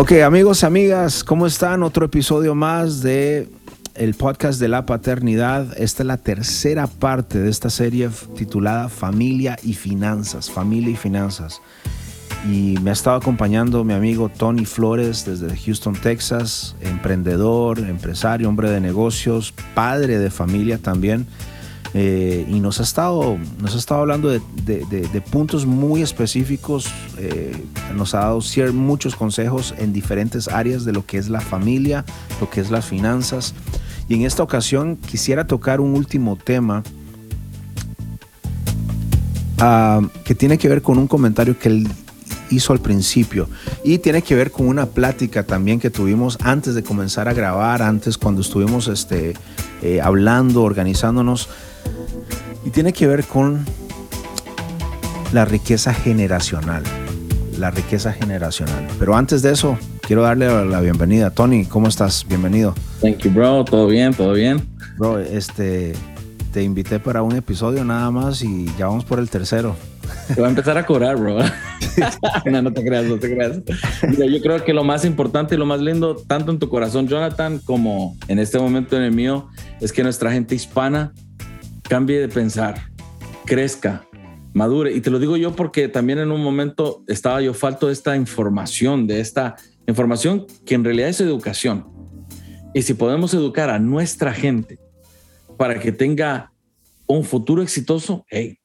Ok, amigos, amigas, ¿cómo están? Otro episodio más de el podcast de la paternidad. Esta es la tercera parte de esta serie titulada Familia y Finanzas. Familia y Finanzas. Y me ha estado acompañando mi amigo Tony Flores desde Houston, Texas, emprendedor, empresario, hombre de negocios, padre de familia también. Eh, y nos ha estado, nos ha estado hablando de, puntos muy específicos, eh, nos ha dado muchos consejos en diferentes áreas de lo que es la familia, lo que es las finanzas. Y en esta ocasión quisiera tocar un último tema ah, que tiene que ver con un comentario que él hizo al principio y tiene que ver con una plática también que tuvimos antes de comenzar a grabar, antes cuando estuvimos este, eh, hablando, organizándonos y tiene que ver con la riqueza generacional. La riqueza generacional. Pero antes de eso, quiero darle la bienvenida. Tony, ¿cómo estás? Bienvenido. Thank you, bro. ¿Todo bien? ¿Todo bien? Bro, este, te invité para un episodio nada más y ya vamos por el tercero. Te va a empezar a cobrar, bro. no, no te creas, no te creas. yo creo que lo más importante y lo más lindo, tanto en tu corazón, Jonathan, como en este momento en el mío, es que nuestra gente hispana cambie de pensar, crezca, madure. Y te lo digo yo porque también en un momento estaba yo falto de esta información, de esta información que en realidad es educación. Y si podemos educar a nuestra gente para que tenga un futuro exitoso, hey,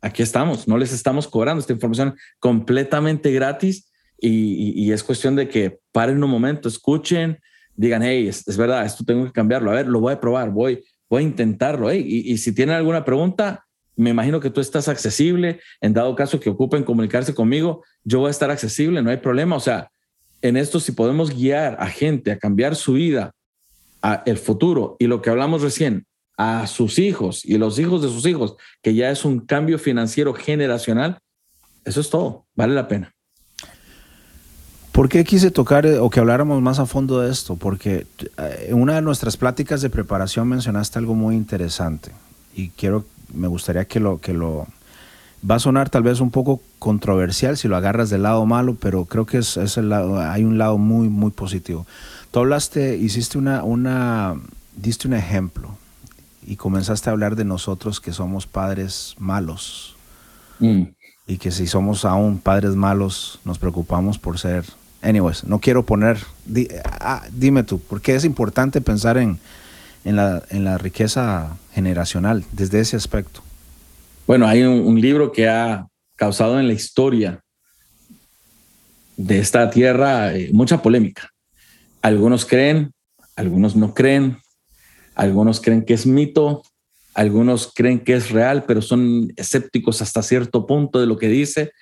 aquí estamos, no les estamos cobrando esta información completamente gratis y, es cuestión de que paren un momento, escuchen, digan, hey, es, es verdad, esto tengo que cambiarlo, a ver, lo voy a probar, voy, a intentarlo. ¿eh? Y, si tienen alguna pregunta, me imagino que tú estás accesible. En dado caso que ocupen comunicarse conmigo, yo voy a estar accesible, no hay problema. O sea, en esto, si podemos guiar a gente a cambiar su vida, a el futuro y lo que hablamos recién, a sus hijos y los hijos de sus hijos, que ya es un cambio financiero generacional, eso es todo, vale la pena. ¿Por qué quise tocar eh, o que habláramos más a fondo de esto? Porque eh, en una de nuestras pláticas de preparación mencionaste algo muy interesante y quiero, me gustaría que lo, que lo, va a sonar tal vez un poco controversial si lo agarras del lado malo, pero creo que es, es el lado, hay un lado muy, muy positivo. Tú hablaste, hiciste una, una, diste un ejemplo y comenzaste a hablar de nosotros que somos padres malos. Mm. Y que si somos aún padres malos, nos preocupamos por ser anyways, no quiero poner, ah, dime tú, ¿por qué es importante pensar en, en, la, en, la, riqueza generacional desde ese aspecto? Bueno, hay un, libro que ha causado en la historia de esta tierra eh, mucha polémica. Algunos creen, algunos no creen, algunos creen que es mito, algunos creen que es real, pero son escépticos hasta cierto punto de lo que dice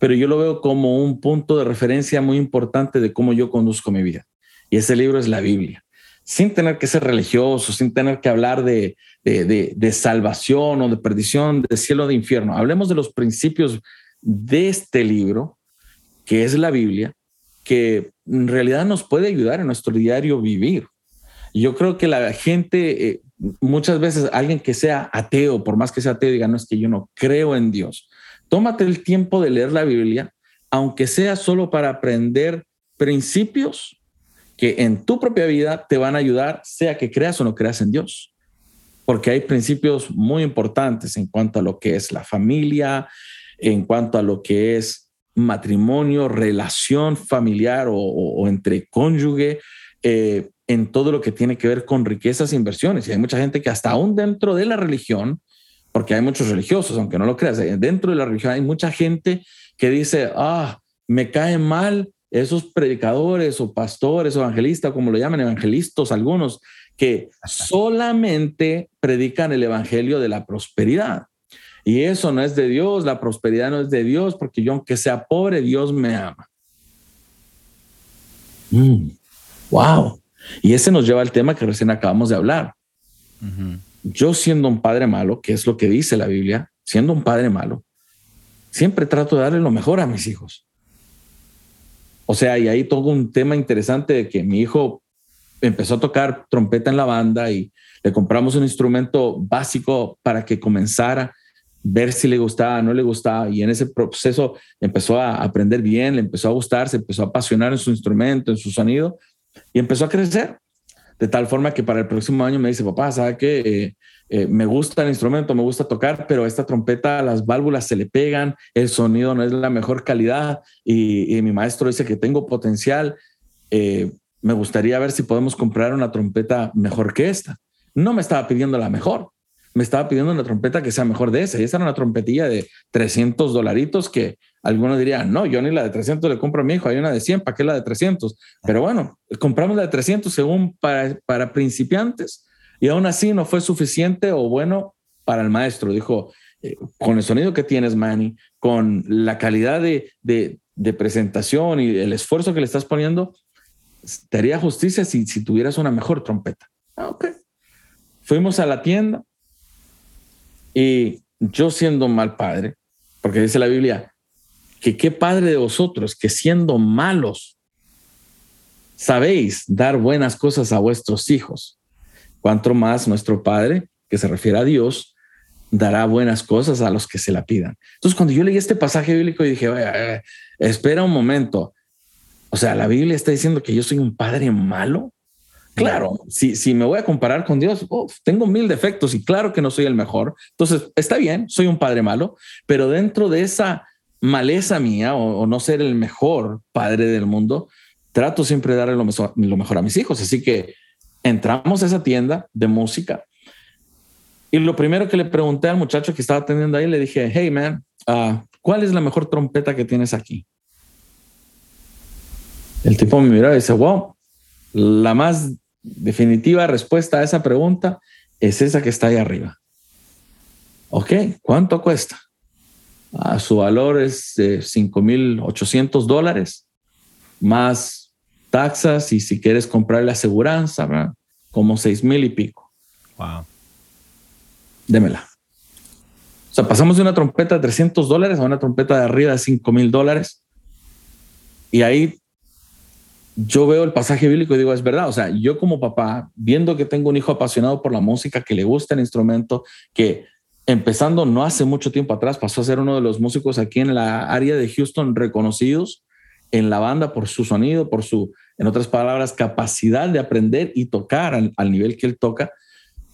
pero yo lo veo como un punto de referencia muy importante de cómo yo conduzco mi vida. Y ese libro es la Biblia. Sin tener que ser religioso, sin tener que hablar de, de, salvación o de perdición, de cielo o de infierno. Hablemos de los principios de este libro, que es la Biblia, que en realidad nos puede ayudar en nuestro diario vivir. Yo creo que la gente, eh, muchas veces alguien que sea ateo, por más que sea ateo, diga, no es que yo no creo en Dios tómate el tiempo de leer la Biblia, aunque sea solo para aprender principios que en tu propia vida te van a ayudar, sea que creas o no creas en Dios. Porque hay principios muy importantes en cuanto a lo que es la familia, en cuanto a lo que es matrimonio, relación familiar o, entre cónyuge, eh, en todo lo que tiene que ver con riquezas e inversiones. Y hay mucha gente que hasta aún dentro de la religión porque hay muchos religiosos, aunque no lo creas, eh, dentro de la religión hay mucha gente que dice, ah, me caen mal esos predicadores o pastores o evangelistas, como lo llaman, evangelistas algunos, que solamente predican el evangelio de la prosperidad. Y eso no es de Dios, la prosperidad no es de Dios, porque yo aunque sea pobre, Dios me ama. Mm, wow. Y ese nos lleva al tema que recién acabamos de hablar yo siendo un padre malo, que es lo que dice la Biblia, siendo un padre malo, siempre trato de darle lo mejor a mis hijos. O sea, y ahí todo un tema interesante de que mi hijo empezó a tocar trompeta en la banda y le compramos un instrumento básico para que comenzara, ver si le gustaba, no le gustaba, y en ese proceso empezó a aprender bien, le empezó a gustar, se empezó a apasionar en su instrumento, en su sonido, y empezó a crecer. De tal forma que para el próximo año me dice, papá, ¿sabe qué? Eh, eh, me gusta el instrumento, me gusta tocar, pero esta trompeta, las válvulas se le pegan, el sonido no es la mejor calidad y, mi maestro dice que tengo potencial. Eh, me gustaría ver si podemos comprar una trompeta mejor que esta. No me estaba pidiendo la mejor, me estaba pidiendo una trompeta que sea mejor de esa. Y esa era una trompetilla de 300 dolaritos que algunos dirían, no, yo ni la de 300 le compro a mi hijo, hay una de 100, ¿para qué la de 300? Pero bueno, compramos la de 300 según para, para principiantes y aún así no fue suficiente o bueno para el maestro. Dijo, eh, con el sonido que tienes, Manny, con la calidad de, de, de, presentación y el esfuerzo que le estás poniendo, te haría justicia si, si tuvieras una mejor trompeta. Ah, ok. Fuimos a la tienda, y yo siendo mal padre, porque dice la Biblia, que qué padre de vosotros que siendo malos sabéis dar buenas cosas a vuestros hijos. Cuanto más nuestro Padre, que se refiere a Dios, dará buenas cosas a los que se la pidan. Entonces, cuando yo leí este pasaje bíblico, dije, espera un momento. O sea, la Biblia está diciendo que yo soy un padre malo. Claro, si, si me voy a comparar con Dios, tengo mil defectos y claro que no soy el mejor. Entonces, está bien, soy un padre malo, pero dentro de esa maleza mía o, no ser el mejor padre del mundo, trato siempre de darle lo mejor, lo mejor a mis hijos. Así que entramos a esa tienda de música y lo primero que le pregunté al muchacho que estaba atendiendo ahí, le dije, hey man, uh, ¿cuál es la mejor trompeta que tienes aquí? El tipo me miró y dice, wow, la más definitiva respuesta a esa pregunta es esa que está ahí arriba. Ok, ¿cuánto cuesta? Ah, su valor es de 5.800 dólares, más taxas y si quieres comprar la aseguranza, como seis mil y pico. Wow. Démela. O sea, pasamos de una trompeta de 300 dólares a una trompeta de arriba de 5 mil dólares. Y ahí yo veo el pasaje bíblico y digo, es verdad, o sea, yo como papá, viendo que tengo un hijo apasionado por la música, que le gusta el instrumento, que empezando no hace mucho tiempo atrás pasó a ser uno de los músicos aquí en la área de Houston reconocidos en la banda por su sonido, por su, en otras palabras, capacidad de aprender y tocar al, nivel que él toca,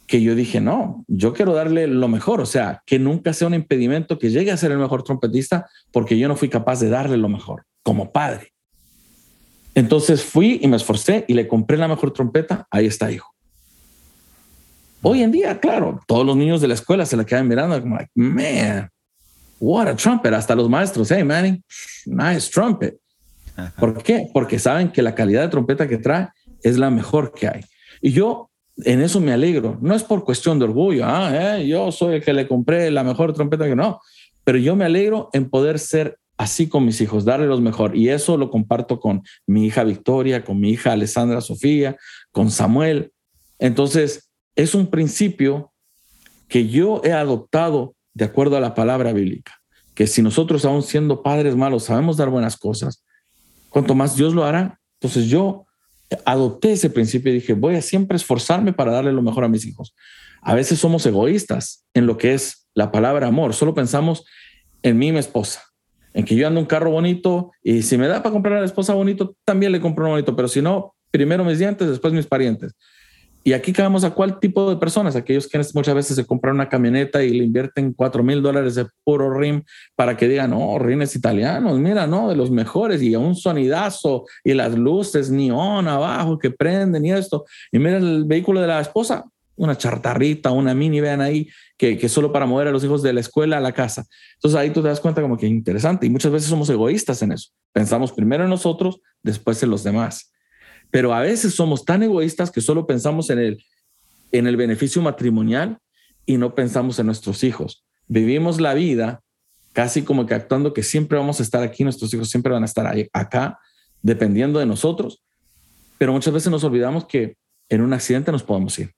que yo dije, no, yo quiero darle lo mejor, o sea, que nunca sea un impedimento que llegue a ser el mejor trompetista porque yo no fui capaz de darle lo mejor como padre. Entonces fui y me esforcé y le compré la mejor trompeta. Ahí está, hijo. Hoy en día, claro, todos los niños de la escuela se la quedan mirando como, like, man, what a trumpet. Hasta los maestros, hey, Manny, nice trumpet. ¿Por qué? Porque saben que la calidad de trompeta que trae es la mejor que hay. Y yo en eso me alegro. No es por cuestión de orgullo. Ah, eh, yo soy el que le compré la mejor trompeta que no. Pero yo me alegro en poder ser así con mis hijos, darle los mejor. Y eso lo comparto con mi hija Victoria, con mi hija Alessandra Sofía, con Samuel. Entonces, es un principio que yo he adoptado de acuerdo a la palabra bíblica, que si nosotros aún siendo padres malos sabemos dar buenas cosas, cuanto más Dios lo hará. Entonces yo adopté ese principio y dije, voy a siempre esforzarme para darle lo mejor a mis hijos. A veces somos egoístas en lo que es la palabra amor, solo pensamos en mí y mi esposa en que yo ando un carro bonito y si me da para comprar a la esposa bonito, también le compro un bonito, pero si no, primero mis dientes, después mis parientes. Y aquí caemos a cuál tipo de personas, aquellos que muchas veces se compran una camioneta y le invierten cuatro mil dólares de puro RIM para que digan, no, rines italianos, mira, no, de los mejores y un sonidazo y las luces neón abajo que prenden y esto. Y mira el vehículo de la esposa, una chartarrita, una mini, vean ahí, que, que solo para mover a los hijos de la escuela a la casa. Entonces ahí tú te das cuenta como que es interesante y muchas veces somos egoístas en eso. Pensamos primero en nosotros, después en los demás. Pero a veces somos tan egoístas que solo pensamos en el, en el beneficio matrimonial y no pensamos en nuestros hijos. Vivimos la vida casi como que actuando que siempre vamos a estar aquí, nuestros hijos siempre van a estar ahí, acá, dependiendo de nosotros. Pero muchas veces nos olvidamos que en un accidente nos podemos ir.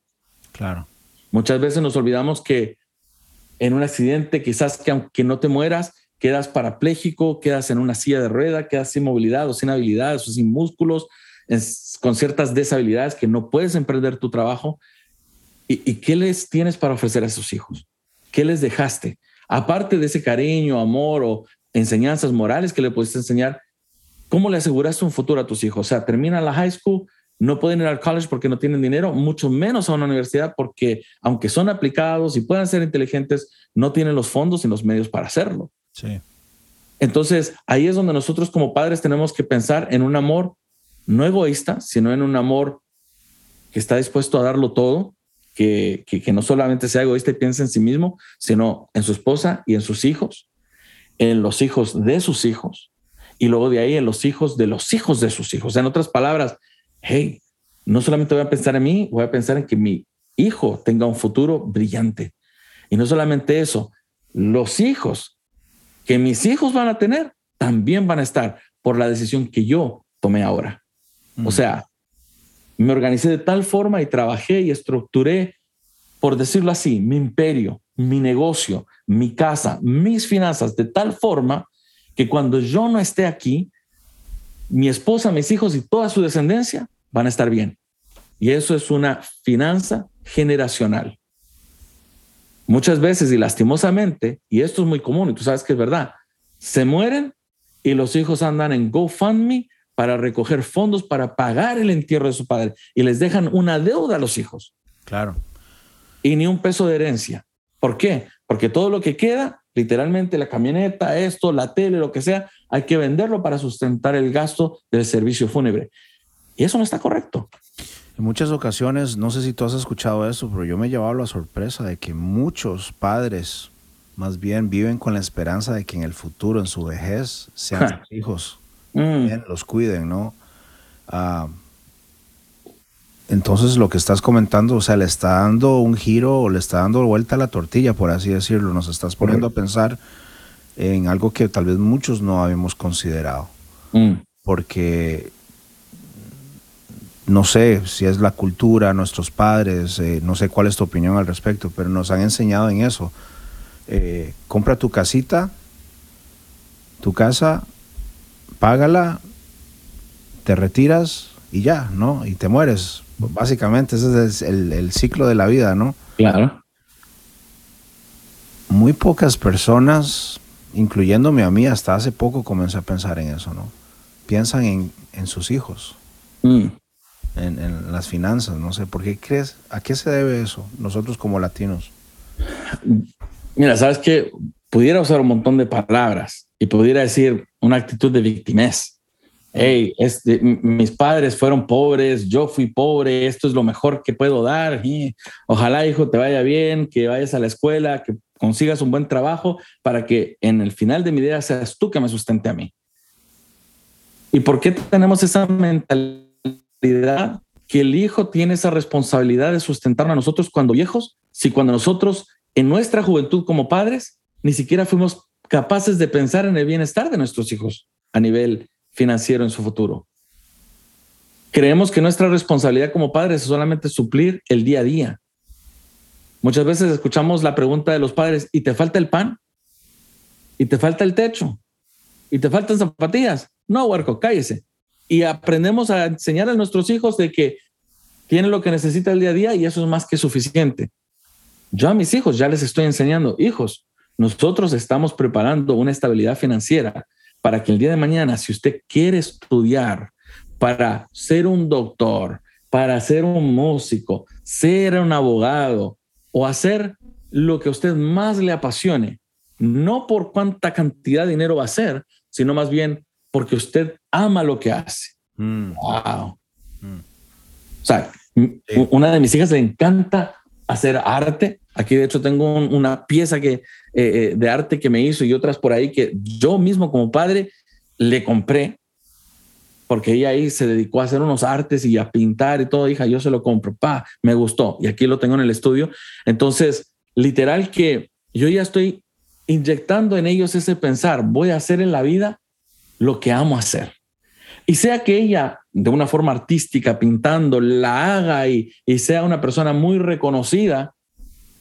Claro. Muchas veces nos olvidamos que en un accidente, quizás que aunque no te mueras, quedas parapléjico, quedas en una silla de rueda, quedas sin movilidad o sin habilidades o sin músculos, con ciertas deshabilidades que no puedes emprender tu trabajo. ¿Y, qué les tienes para ofrecer a esos hijos? ¿Qué les dejaste? aparte de ese cariño, amor o enseñanzas morales que le puedes enseñar, ¿cómo le aseguraste un futuro a tus hijos? O sea, terminan la high school, no pueden ir al college porque no tienen dinero, mucho menos a una universidad porque aunque son aplicados y puedan ser inteligentes, no tienen los fondos y los medios para hacerlo. Sí. Entonces, ahí es donde nosotros como padres tenemos que pensar en un amor no egoísta, sino en un amor que está dispuesto a darlo todo, que, que, no solamente sea egoísta y piense en sí mismo, sino en su esposa y en sus hijos, en los hijos de sus hijos, y luego de ahí en los hijos de los hijos de sus hijos. En otras palabras, hey, no solamente voy a pensar en mí, voy a pensar en que mi hijo tenga un futuro brillante. Y no solamente eso, los hijos que mis hijos van a tener también van a estar por la decisión que yo tomé ahora. O sea, me organicé de tal forma y trabajé y estructuré, por decirlo así, mi imperio, mi negocio, mi casa, mis finanzas, de tal forma que cuando yo no esté aquí, mi esposa, mis hijos y toda su descendencia van a estar bien. Y eso es una finanza generacional. Muchas veces y lastimosamente, y esto es muy común, y tú sabes que es verdad, se mueren y los hijos andan en GoFundMe para recoger fondos para pagar el entierro de su padre y les dejan una deuda a los hijos. Claro. Y ni un peso de herencia. ¿Por qué? Porque todo lo que queda, literalmente la camioneta, esto, la tele, lo que sea, hay que venderlo para sustentar el gasto del servicio fúnebre. Y eso no está correcto. En muchas ocasiones, no sé si tú has escuchado eso, pero yo me he llevado la sorpresa de que muchos padres más bien viven con la esperanza de que en el futuro, en su vejez, sean sus hijos Mm. los cuiden, ¿no? Ah, entonces lo que estás comentando, o sea, le está dando un giro o le está dando vuelta a la tortilla, por así decirlo. Nos estás poniendo a pensar en algo que tal vez muchos no habíamos considerado. Mm. Porque no sé si es la cultura, nuestros padres, eh, no sé cuál es tu opinión al respecto, pero nos han enseñado en eso. Eh, compra tu casita, tu casa, págala, te retiras y ya, ¿no? Y te mueres. Básicamente ese es el, ciclo de la vida, ¿no? Claro. Muy pocas personas, incluyéndome a mí, hasta hace poco comencé a pensar en eso, ¿no? Piensan en, sus hijos, mm. en, en, las finanzas, no sé, ¿por qué crees? ¿A qué se debe eso, nosotros como latinos? Mira, sabes que pudiera usar un montón de palabras, y pudiera decir una actitud de victimez. Hey, este, mis padres fueron pobres, yo fui pobre, esto es lo mejor que puedo dar. Y ojalá, hijo, te vaya bien, que vayas a la escuela, que consigas un buen trabajo para que en el final de mi vida seas tú que me sustente a mí. ¿Y por qué tenemos esa mentalidad que el hijo tiene esa responsabilidad de sustentarnos a nosotros cuando viejos? Si cuando nosotros en nuestra juventud como padres ni siquiera fuimos capaces de pensar en el bienestar de nuestros hijos a nivel financiero en su futuro. Creemos que nuestra responsabilidad como padres es solamente suplir el día a día. Muchas veces escuchamos la pregunta de los padres, ¿y te falta el pan? ¿Y te falta el techo? ¿Y te faltan zapatillas? No, huerco, cállese. Y aprendemos a enseñar a nuestros hijos de que tienen lo que necesita el día a día y eso es más que suficiente. Yo a mis hijos ya les estoy enseñando, hijos, nosotros estamos preparando una estabilidad financiera para que el día de mañana, si usted quiere estudiar para ser un doctor, para ser un músico, ser un abogado o hacer lo que a usted más le apasione, no por cuánta cantidad de dinero va a ser, sino más bien porque usted ama lo que hace. Mm. Wow. Mm. O sea, una de mis hijas le encanta hacer arte. Aquí de hecho tengo una pieza que eh, eh, de arte que me hizo y otras por ahí que yo mismo como padre le compré, porque ella ahí se dedicó a hacer unos artes y a pintar y todo, hija, yo se lo compro, pa, me gustó y aquí lo tengo en el estudio. Entonces, literal que yo ya estoy inyectando en ellos ese pensar, voy a hacer en la vida lo que amo hacer. Y sea que ella, de una forma artística, pintando, la haga y, y sea una persona muy reconocida,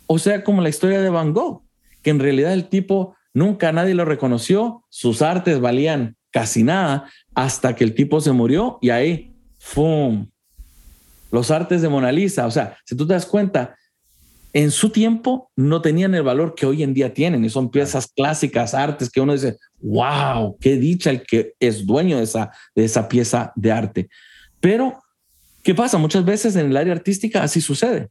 o sea como la historia de Van Gogh que en realidad el tipo nunca nadie lo reconoció, sus artes valían casi nada hasta que el tipo se murió y ahí, ¡fum! Los artes de Mona Lisa, o sea, si tú te das cuenta, en su tiempo no tenían el valor que hoy en día tienen y son piezas clásicas, artes que uno dice, wow, qué dicha el que es dueño de esa, de esa pieza de arte. Pero, ¿qué pasa? Muchas veces en el área artística así sucede.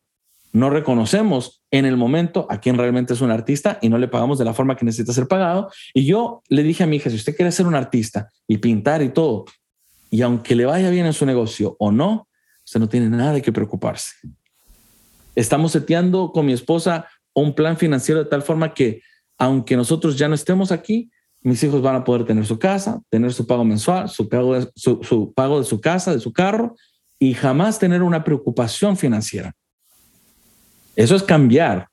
No reconocemos en el momento a quien realmente es un artista y no le pagamos de la forma que necesita ser pagado. Y yo le dije a mi hija, si usted quiere ser un artista y pintar y todo, y aunque le vaya bien en su negocio o no, usted no tiene nada de que preocuparse. Estamos seteando con mi esposa un plan financiero de tal forma que aunque nosotros ya no estemos aquí, mis hijos van a poder tener su casa, tener su pago mensual, su pago de su, pago de su casa, de su carro y jamás tener una preocupación financiera. Eso es cambiar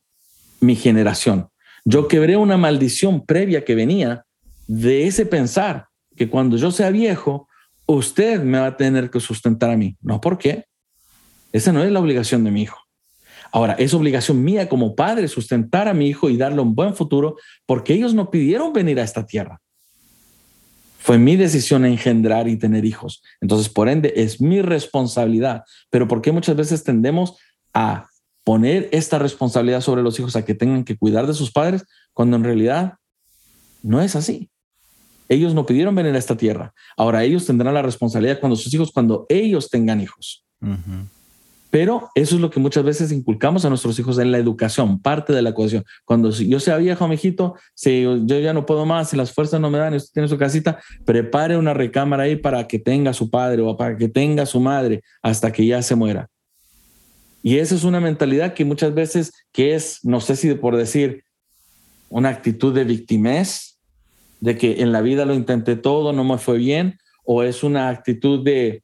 mi generación. Yo quebré una maldición previa que venía de ese pensar que cuando yo sea viejo, usted me va a tener que sustentar a mí. No, ¿por qué? Esa no es la obligación de mi hijo. Ahora, es obligación mía como padre sustentar a mi hijo y darle un buen futuro porque ellos no pidieron venir a esta tierra. Fue mi decisión engendrar y tener hijos. Entonces, por ende, es mi responsabilidad. Pero ¿por qué muchas veces tendemos a poner esta responsabilidad sobre los hijos a que tengan que cuidar de sus padres cuando en realidad no es así? Ellos no pidieron venir a esta tierra. Ahora ellos tendrán la responsabilidad cuando sus hijos, cuando ellos tengan hijos. Pero eso es lo que muchas veces inculcamos a nuestros hijos en la educación, parte de la ecuación. Cuando yo sea viejo, mijito, si yo ya no puedo más, si las fuerzas no me dan, y usted tiene su casita, prepare una recámara ahí para que tenga su padre o para que tenga su madre hasta que ya se muera. Y esa es una mentalidad que muchas veces, que es, no sé si por decir, una actitud de victimez, de que en la vida lo intenté todo, no me fue bien, o es una actitud de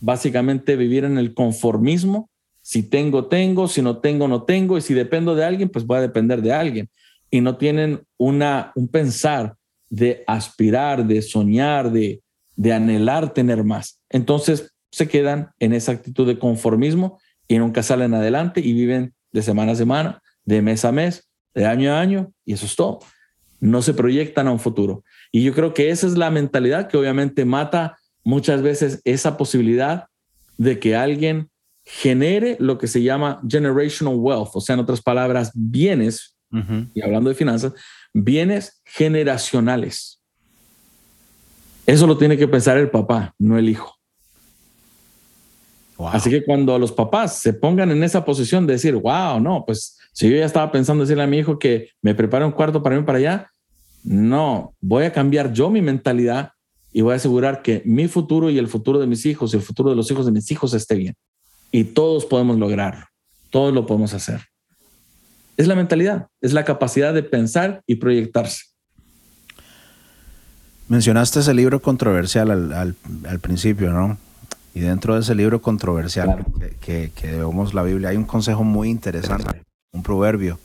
básicamente vivir en el conformismo. Si tengo, tengo, si no tengo, no tengo, y si dependo de alguien, pues voy a depender de alguien. Y no tienen una, un pensar de aspirar, de soñar, de, de anhelar tener más. Entonces se quedan en esa actitud de conformismo y nunca salen adelante y viven de semana a semana, de mes a mes, de año a año, y eso es todo. No se proyectan a un futuro. Y yo creo que esa es la mentalidad que obviamente mata muchas veces esa posibilidad de que alguien genere lo que se llama generational wealth, o sea, en otras palabras, bienes, y hablando de finanzas, bienes generacionales. Eso lo tiene que pensar el papá, no el hijo. Así que cuando los papás se pongan en esa posición de decir, wow, no, pues si yo ya estaba pensando decirle a mi hijo que me prepare un cuarto para irme para allá, no, voy a cambiar yo mi mentalidad y voy a asegurar que mi futuro y el futuro de mis hijos y el futuro de los hijos de mis hijos esté bien. Y todos podemos lograrlo, todos lo podemos hacer. Es la mentalidad, es la capacidad de pensar y proyectarse. Mencionaste ese libro controversial al, principio, ¿no? Y dentro de ese libro controversial que, que, vemos la Biblia, hay un consejo muy interesante, un proverbio.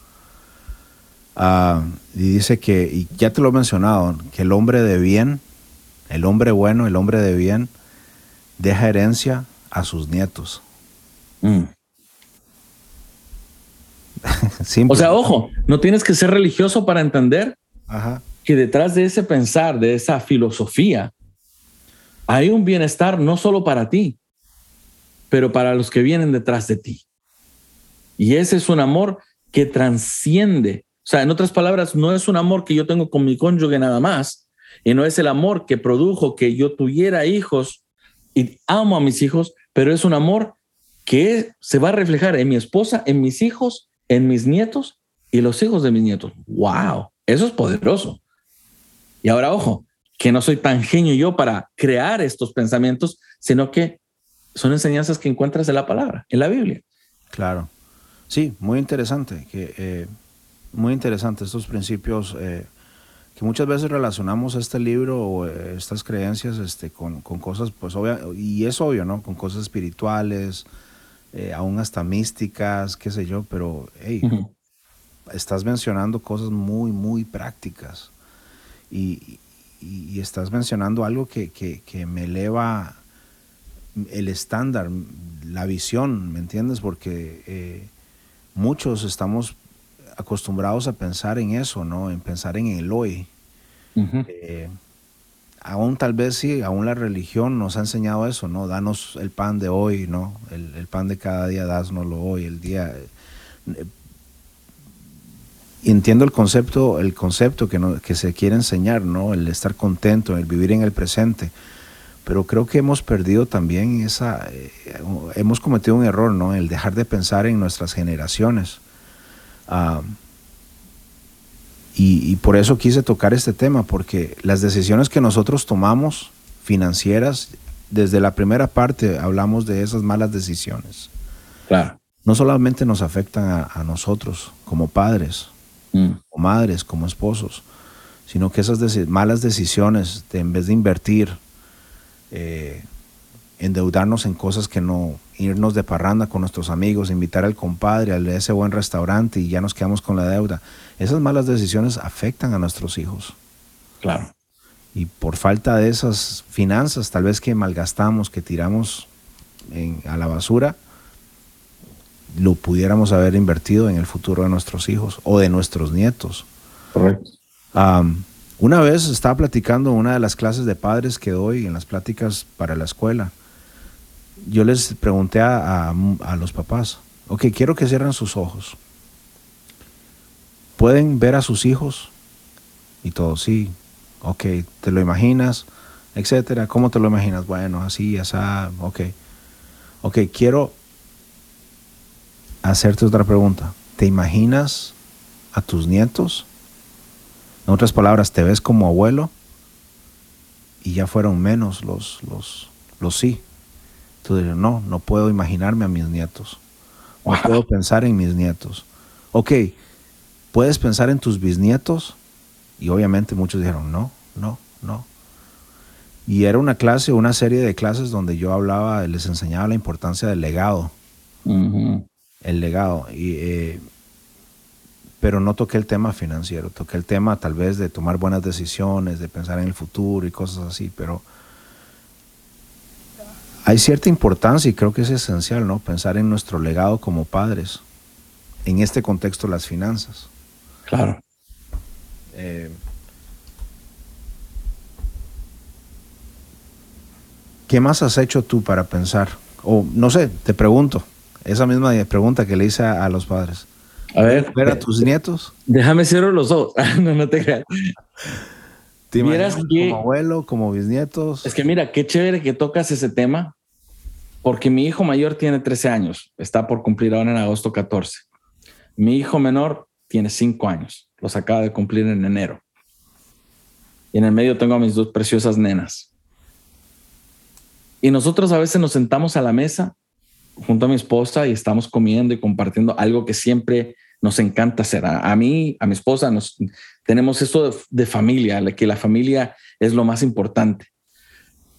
Ah, y dice que, y ya te lo he mencionado, que el hombre de bien el hombre bueno, el hombre de bien, deja herencia a sus nietos. Mm. o sea, ojo, no tienes que ser religioso para entender que detrás de ese pensar, de esa filosofía, hay un bienestar no solo para ti, pero para los que vienen detrás de ti. Y ese es un amor que transciende. O sea, en otras palabras, no es un amor que yo tengo con mi cónyuge nada más, y no es el amor que produjo que yo tuviera hijos y amo a mis hijos, pero es un amor que se va a reflejar en mi esposa, en mis hijos, en mis nietos y los hijos de mis nietos. ¡Wow! Eso es poderoso. Y ahora, ojo, que no soy tan genio yo para crear estos pensamientos, sino que son enseñanzas que encuentras en la palabra, en la Biblia. Claro. Sí, muy interesante. Que, eh, muy interesante estos principios. Eh, que muchas veces relacionamos este libro o eh, estas creencias este, con, con cosas, pues obvio, y es obvio, ¿no? Con cosas espirituales, aún hasta místicas, qué sé yo, pero hey, estás mencionando cosas muy, muy prácticas y, y, estás mencionando algo que, que, que, me eleva el estándar, la visión, ¿me entiendes? Porque eh, muchos estamos acostumbrados a pensar en eso, ¿no? En pensar en el hoy. Eh, aún tal vez sí, aún la religión nos ha enseñado eso, ¿no? Danos el pan de hoy, ¿no? El, pan de cada día, dásnoslo hoy, el día. Eh, entiendo el concepto, el concepto que, no, que se quiere enseñar, ¿no? El estar contento, el vivir en el presente. Pero creo que hemos perdido también esa, eh, hemos cometido un error, ¿no? El dejar de pensar en nuestras generaciones. Ah, y, y, por eso quise tocar este tema, porque las decisiones que nosotros tomamos financieras, desde la primera parte hablamos de esas malas decisiones. Claro. No solamente nos afectan a, a nosotros como padres, mm. o madres, como esposos, sino que esas malas decisiones, de, en vez de invertir, eh, endeudarnos en cosas que no, irnos de parranda con nuestros amigos, invitar al compadre a ese buen restaurante y ya nos quedamos con la deuda. Esas malas decisiones afectan a nuestros hijos. Claro. Y por falta de esas finanzas, tal vez que malgastamos, que tiramos a la basura, lo pudiéramos haber invertido en el futuro de nuestros hijos o de nuestros nietos. Correcto. una vez estaba platicando una de las clases de padres que doy en las pláticas para la escuela. Yo les pregunté a, a los papás, ok, quiero que cierren sus ojos. ¿Pueden ver a sus hijos? Y todos, sí. Ok, ¿te lo imaginas? Etcétera. ¿Cómo te lo imaginas? Bueno, así, así, ok. Ok, quiero hacerte otra pregunta. ¿Te imaginas a tus nietos? En otras palabras, ¿te ves como abuelo? Y ya fueron menos los, los, los sí. Tú dices, no, no puedo imaginarme a mis nietos. No puedo pensar en mis nietos. Ok, ¿puedes pensar en tus bisnietos? Y obviamente muchos dijeron, no, no, no. Y era una clase, una serie de clases donde yo hablaba, les enseñaba la importancia del legado el legado. Y, eh, pero no toqué el tema financiero, toqué el tema tal vez de tomar buenas decisiones, de pensar en el futuro y cosas así, pero hay cierta importancia y creo que es esencial, ¿no? Pensar en nuestro legado como padres, en este contexto las finanzas. Claro. Eh, ¿Qué más has hecho tú para pensar? O no sé, te pregunto, esa misma pregunta que le hice a, los padres. A ver. ¿Ver a tus nietos? Déjame cerrar los ojos. no, no te creas. ¿Te como abuelo, como bisnietos? Es que mira, qué chévere que tocas ese tema, porque mi hijo mayor tiene 13 años, está por cumplir ahora en agosto 14. Mi hijo menor tiene 5 años, los acaba de cumplir en enero. Y en el medio tengo a mis dos preciosas nenas. Y nosotros a veces nos sentamos a la mesa junto a mi esposa y estamos comiendo y compartiendo algo que siempre nos encanta hacer. A, mí, a mi esposa, nos, tenemos esto de, familia, que la familia es lo más importante.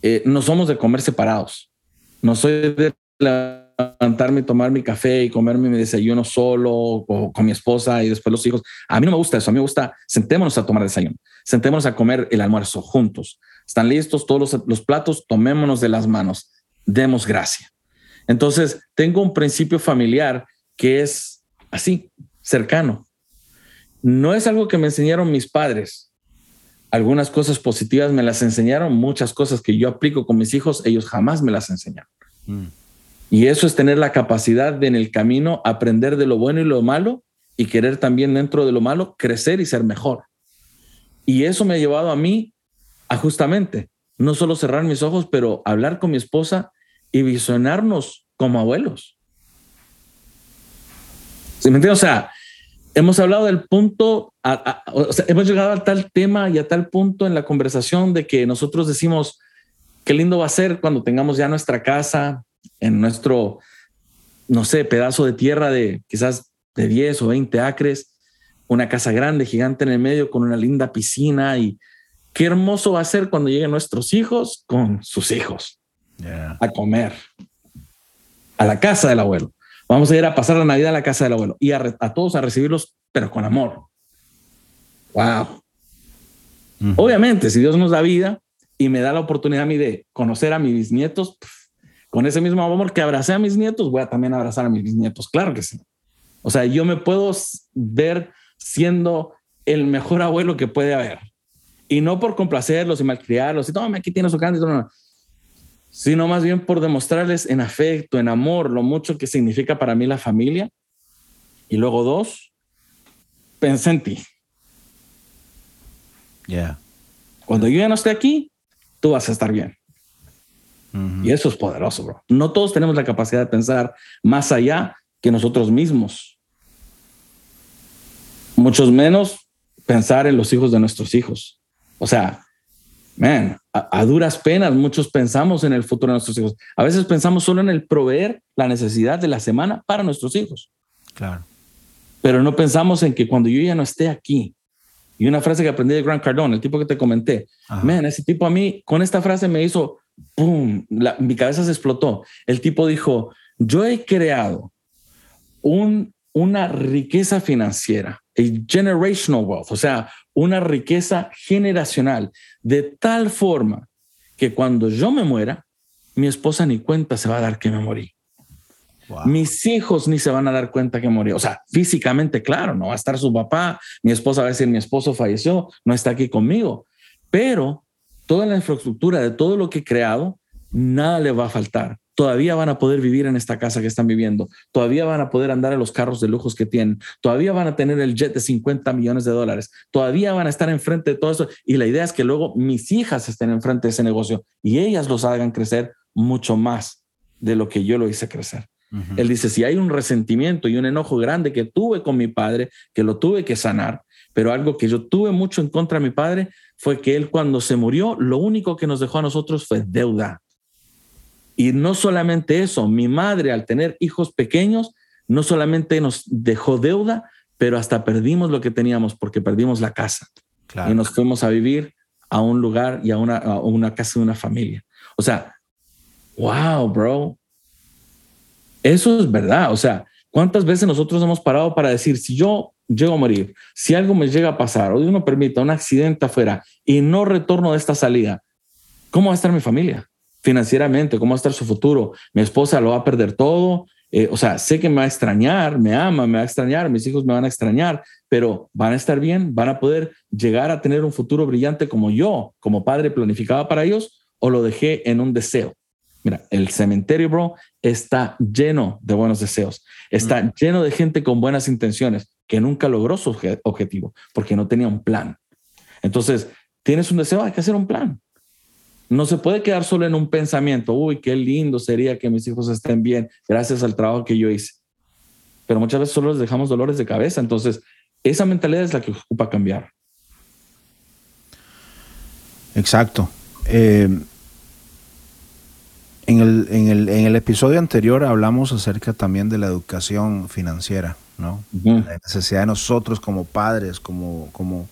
Eh, no somos de comer separados. No soy de levantarme y tomar mi café y comerme mi desayuno solo o con mi esposa y después los hijos. A mí no me gusta eso. A mí me gusta, sentémonos a tomar desayuno, sentémonos a comer el almuerzo juntos. Están listos todos los, los platos, tomémonos de las manos, demos gracia. Entonces, tengo un principio familiar que es así, cercano. No es algo que me enseñaron mis padres. Algunas cosas positivas me las enseñaron, muchas cosas que yo aplico con mis hijos, ellos jamás me las enseñaron. Mm. Y eso es tener la capacidad de en el camino aprender de lo bueno y lo malo y querer también dentro de lo malo crecer y ser mejor. Y eso me ha llevado a mí a justamente no solo cerrar mis ojos, pero hablar con mi esposa y visionarnos como abuelos. ¿Sí me entiendes? O sea, hemos hablado del punto, o sea, hemos llegado a tal tema y a tal punto en la conversación de que nosotros decimos, qué lindo va a ser cuando tengamos ya nuestra casa en nuestro, no sé, pedazo de tierra de quizás de 10 o 20 acres, una casa grande, gigante en el medio, con una linda piscina y qué hermoso va a ser cuando lleguen nuestros hijos con sus hijos a comer a la casa del abuelo. Vamos a ir a pasar la Navidad a la casa del abuelo y a, todos a recibirlos, pero con amor. Wow. Obviamente, si Dios nos da vida y me da la oportunidad a mí de conocer a mis bisnietos, con ese mismo amor que abracé a mis nietos, voy a también abrazar a mis bisnietos. Claro que sí. O sea, yo me puedo ver siendo el mejor abuelo que puede haber. Y no por complacerlos y malcriarlos y toma, aquí tienes su canto. No, no sino más bien por demostrarles en afecto, en amor, lo mucho que significa para mí la familia. Y luego dos, pensé en ti. Yeah. Cuando yo ya no esté aquí, tú vas a estar bien. Y eso es poderoso, bro. No todos tenemos la capacidad de pensar más allá que nosotros mismos. Muchos menos pensar en los hijos de nuestros hijos. O sea, man, a, duras penas muchos pensamos en el futuro de nuestros hijos. A veces pensamos solo en el proveer la necesidad de la semana para nuestros hijos. Claro. Pero no pensamos en que cuando yo ya no esté aquí, y una frase que aprendí de Grant Cardone, el tipo que te comenté, man, ese tipo a mí con esta frase me hizo, ¡pum! mi cabeza se explotó. El tipo dijo, yo he creado un, una riqueza financiera, a generational wealth, o sea, una riqueza generacional, de tal forma que cuando yo me muera, mi esposa ni cuenta se va a dar que me morí. Mis hijos ni se van a dar cuenta que morí. O sea, físicamente, claro, no va a estar su papá, mi esposa va a decir, mi esposo falleció, no está aquí conmigo. Pero toda la infraestructura de todo lo que he creado, nada le va a faltar todavía van a poder vivir en esta casa que están viviendo, todavía van a poder andar en los carros de lujos que tienen, todavía van a tener el jet de 50 millones de dólares, todavía van a estar enfrente de todo eso. Y la idea es que luego mis hijas estén enfrente de ese negocio y ellas los hagan crecer mucho más de lo que yo lo hice crecer. Él dice, si hay un resentimiento y un enojo grande que tuve con mi padre, que lo tuve que sanar, pero algo que yo tuve mucho en contra de mi padre fue que él cuando se murió, lo único que nos dejó a nosotros fue deuda. Y no solamente eso, mi madre al tener hijos pequeños, no solamente nos dejó deuda, pero hasta perdimos lo que teníamos porque perdimos la casa. Y nos fuimos a vivir a un lugar y a una, a una casa de una familia. O sea, wow, bro. Eso es verdad. O sea, ¿cuántas veces nosotros hemos parado para decir, si yo llego a morir, si algo me llega a pasar o Dios me permita un accidente afuera y no retorno de esta salida, ¿cómo va a estar mi familia? Financieramente, cómo va a estar su futuro. Mi esposa lo va a perder todo. Eh, o sea, sé que me va a extrañar, me ama, me va a extrañar, mis hijos me van a extrañar, pero van a estar bien, van a poder llegar a tener un futuro brillante como yo, como padre planificaba para ellos, o lo dejé en un deseo. Mira, el cementerio, bro, está lleno de buenos deseos, está mm. lleno de gente con buenas intenciones que nunca logró su objetivo porque no tenía un plan. Entonces, tienes un deseo, hay que hacer un plan. No se puede quedar solo en un pensamiento, uy, qué lindo sería que mis hijos estén bien gracias al trabajo que yo hice. Pero muchas veces solo les dejamos dolores de cabeza. Entonces, esa mentalidad es la que ocupa cambiar. Exacto. Eh, en, el, en, el, en, el, episodio anterior hablamos acerca también de la educación financiera, ¿no? La necesidad de nosotros como padres, como, como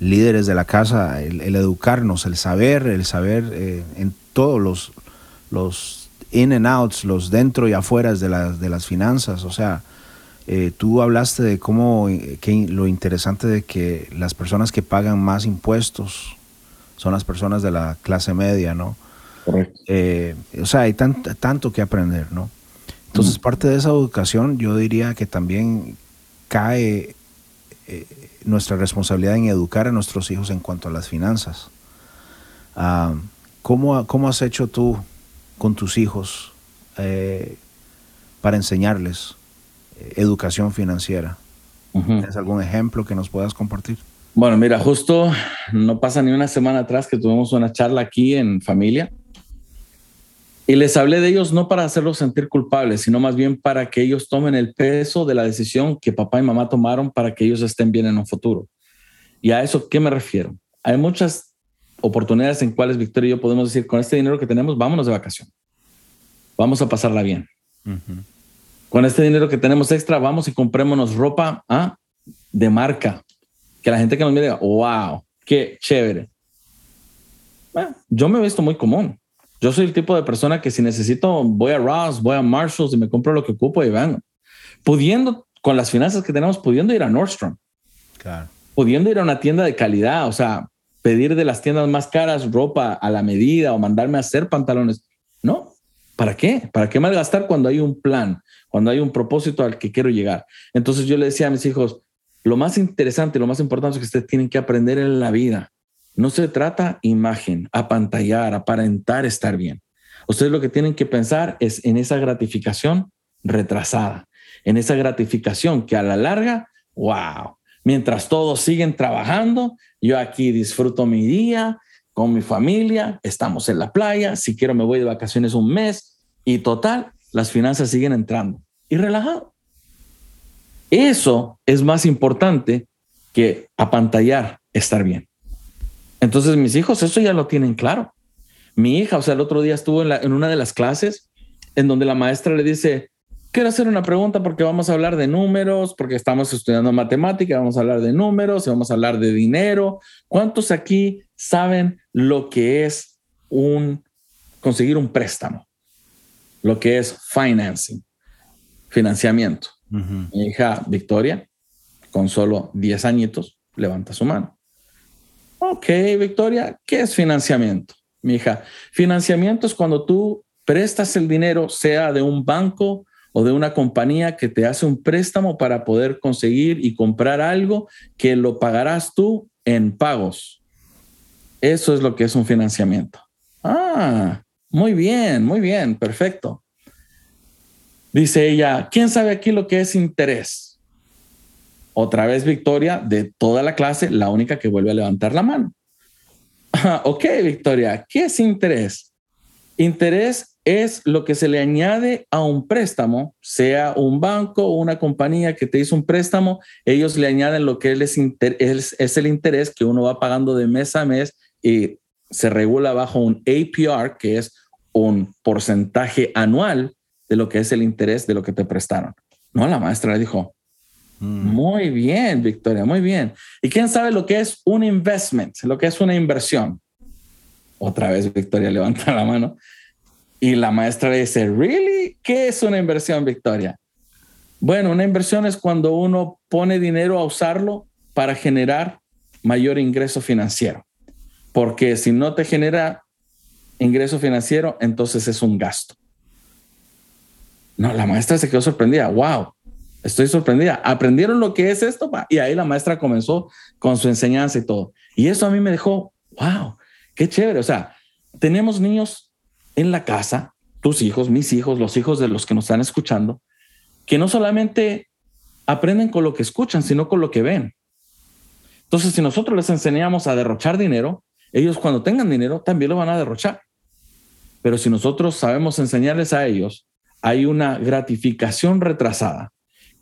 líderes de la casa, el, educarnos, el saber, el saber eh, en todos los, los in and outs, los dentro y afuera de, las de las finanzas. O sea, eh, tú hablaste de cómo, eh, que, lo interesante de que las personas que pagan más impuestos son las personas de la clase media, ¿no? o sea, hay tanto que aprender, ¿no? Entonces, mm. parte de esa educación, yo diría que también cae nuestra responsabilidad en educar a nuestros hijos en cuanto a las finanzas. Ah, ¿cómo, ¿cómo, has hecho tú con tus hijos eh, para enseñarles eh, educación financiera? ¿Tienes algún ejemplo que nos puedas compartir? Bueno, mira, justo no pasa ni una semana atrás que tuvimos una charla aquí en familia y les hablé de ellos no para hacerlos sentir culpables, sino más bien para que ellos tomen el peso de la decisión que papá y mamá tomaron para que ellos estén bien en un futuro. ¿Y a eso qué me refiero? Hay muchas oportunidades en cuales Victoria y yo podemos decir, con este dinero que tenemos, vámonos de vacación. Vamos a pasarla bien. Con este dinero que tenemos extra, vamos y comprémonos ropa ¿ah? de marca. Que la gente que nos mire diga, wow, qué chévere. yo me he visto muy común. Yo soy el tipo de persona que si necesito, voy a Ross, voy a Marshalls y me compro lo que ocupo y vengo. Pudiendo, con las finanzas que tenemos, pudiendo ir a Nordstrom. Claro. Pudiendo ir a una tienda de calidad, o sea, pedir de las tiendas más caras ropa a la medida o mandarme a hacer pantalones. No, ¿para qué? ¿Para qué malgastar cuando hay un plan, cuando hay un propósito al que quiero llegar? Entonces yo le decía a mis hijos, lo más interesante, lo más importante es que ustedes tienen que aprender en la vida no se trata imagen, apantallar, aparentar estar bien. Ustedes lo que tienen que pensar es en esa gratificación retrasada, en esa gratificación que a la larga, wow. Mientras todos siguen trabajando, yo aquí disfruto mi día con mi familia, estamos en la playa, si quiero me voy de vacaciones un mes y total, las finanzas siguen entrando y relajado. Eso es más importante que apantallar estar bien. Entonces mis hijos eso ya lo tienen claro. Mi hija, o sea, el otro día estuvo en, en una de las clases en donde la maestra le dice, quiero hacer una pregunta porque vamos a hablar de números, porque estamos estudiando matemática, vamos a hablar de números, vamos a hablar de dinero. ¿Cuántos aquí saben lo que es un conseguir un préstamo? Lo que es financing, financiamiento. Mi hija Victoria, con solo 10 añitos, levanta su mano. Ok, Victoria, ¿qué es financiamiento? Mi hija, financiamiento es cuando tú prestas el dinero, sea de un banco o de una compañía que te hace un préstamo para poder conseguir y comprar algo que lo pagarás tú en pagos. Eso es lo que es un financiamiento. Ah, muy bien, muy bien, perfecto. Dice ella, ¿quién sabe aquí lo que es interés? Otra vez Victoria, de toda la clase, la única que vuelve a levantar la mano. ok, Victoria, ¿qué es interés? Interés es lo que se le añade a un préstamo, sea un banco o una compañía que te hizo un préstamo, ellos le añaden lo que es, es, el interés que uno va pagando de mes a mes y se regula bajo un APR, que es un porcentaje anual de lo que es el interés de lo que te prestaron. No, la maestra le dijo, mm. muy bien, Victoria, muy bien. ¿Y quién sabe lo que es un investment, lo que es una inversión? Otra vez Victoria levanta la mano. Y la maestra le dice, ¿really? ¿Qué es una inversión, Victoria? Bueno, una inversión es cuando uno pone dinero a usarlo para generar mayor ingreso financiero. Porque si no te genera ingreso financiero, entonces es un gasto. No, la maestra se quedó sorprendida. Wow, estoy sorprendida. Aprendieron lo que es esto y ahí la maestra comenzó con su enseñanza y todo. Y eso a mí me dejó, wow, qué chévere. O sea, tenemos niños en la casa, tus hijos, mis hijos, los hijos de los que nos están escuchando, que no solamente aprenden con lo que escuchan, sino con lo que ven. Entonces, si nosotros les enseñamos a derrochar dinero, ellos cuando tengan dinero también lo van a derrochar. Pero si nosotros sabemos enseñarles a ellos, hay una gratificación retrasada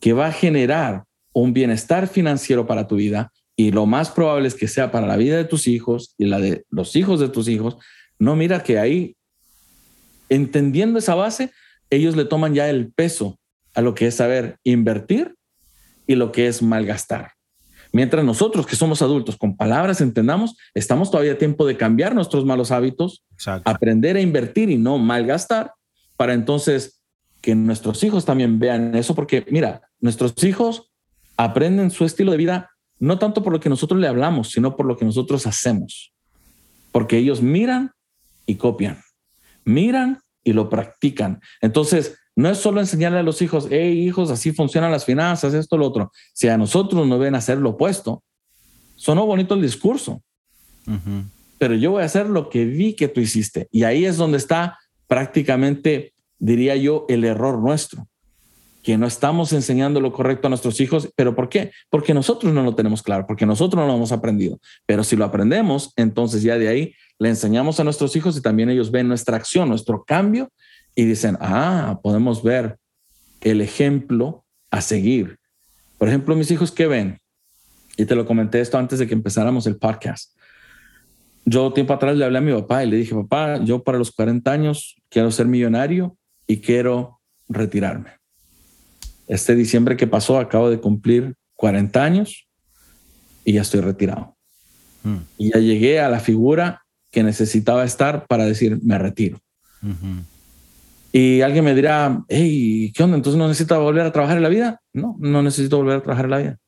que va a generar un bienestar financiero para tu vida y lo más probable es que sea para la vida de tus hijos y la de los hijos de tus hijos. No mira que ahí entendiendo esa base, ellos le toman ya el peso a lo que es saber invertir y lo que es malgastar. Mientras nosotros que somos adultos con palabras entendamos, estamos todavía a tiempo de cambiar nuestros malos hábitos, aprender a invertir y no malgastar, para entonces que nuestros hijos también vean eso, porque mira, nuestros hijos aprenden su estilo de vida no tanto por lo que nosotros le hablamos, sino por lo que nosotros hacemos, porque ellos miran y copian miran y lo practican. Entonces, no es solo enseñarle a los hijos, hey hijos, así funcionan las finanzas, esto, lo otro. Si a nosotros nos ven hacer lo opuesto, sonó bonito el discurso, pero yo voy a hacer lo que vi que tú hiciste. Y ahí es donde está prácticamente, diría yo, el error nuestro, que no estamos enseñando lo correcto a nuestros hijos. ¿Pero por qué? Porque nosotros no lo tenemos claro, porque nosotros no lo hemos aprendido. Pero si lo aprendemos, entonces ya de ahí le enseñamos a nuestros hijos y también ellos ven nuestra acción, nuestro cambio y dicen, ah, podemos ver el ejemplo a seguir. Por ejemplo, mis hijos, ¿qué ven? Y te lo comenté esto antes de que empezáramos el podcast. Yo tiempo atrás le hablé a mi papá y le dije, papá, yo para los 40 años quiero ser millonario y quiero retirarme. Este diciembre que pasó acabo de cumplir 40 años y ya estoy retirado. Mm. Y ya llegué a la figura que necesitaba estar para decir, me retiro. Y alguien me dirá, hey, ¿qué onda? Entonces no necesito volver a trabajar en la vida. No, no necesito volver a trabajar en la vida.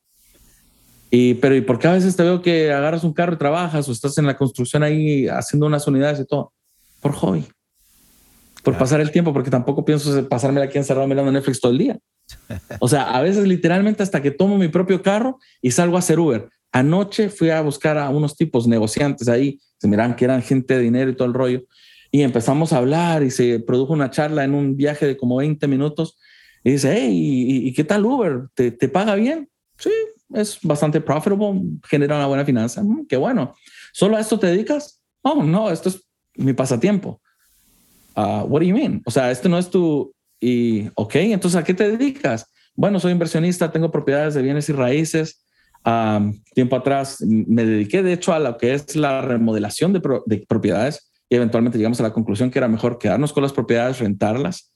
Y, pero ¿y por qué a veces te veo que agarras un carro y trabajas o estás en la construcción ahí haciendo unas unidades y todo? Por hobby. Por pasar el tiempo, porque tampoco pienso pasarme aquí encerrado mirando Netflix todo el día. O sea, a veces literalmente hasta que tomo mi propio carro y salgo a hacer Uber. Anoche fui a buscar a unos tipos negociantes ahí, se miran que eran gente de dinero y todo el rollo, y empezamos a hablar y se produjo una charla en un viaje de como 20 minutos. Y dice, hey, ¿y, qué tal Uber? ¿Te, paga bien? Sí, es bastante profitable, genera una buena finanza. Mm, qué bueno. ¿Solo a esto te dedicas? Oh, no, esto es mi pasatiempo. Uh, what do you mean? O sea, esto no es tu... Y, ok, entonces ¿a qué te dedicas? Bueno, soy inversionista, tengo propiedades de bienes y raíces. tiempo atrás me dediqué, de hecho, a lo que es la remodelación de, de propiedades y eventualmente llegamos a la conclusión que era mejor quedarnos con las propiedades, rentarlas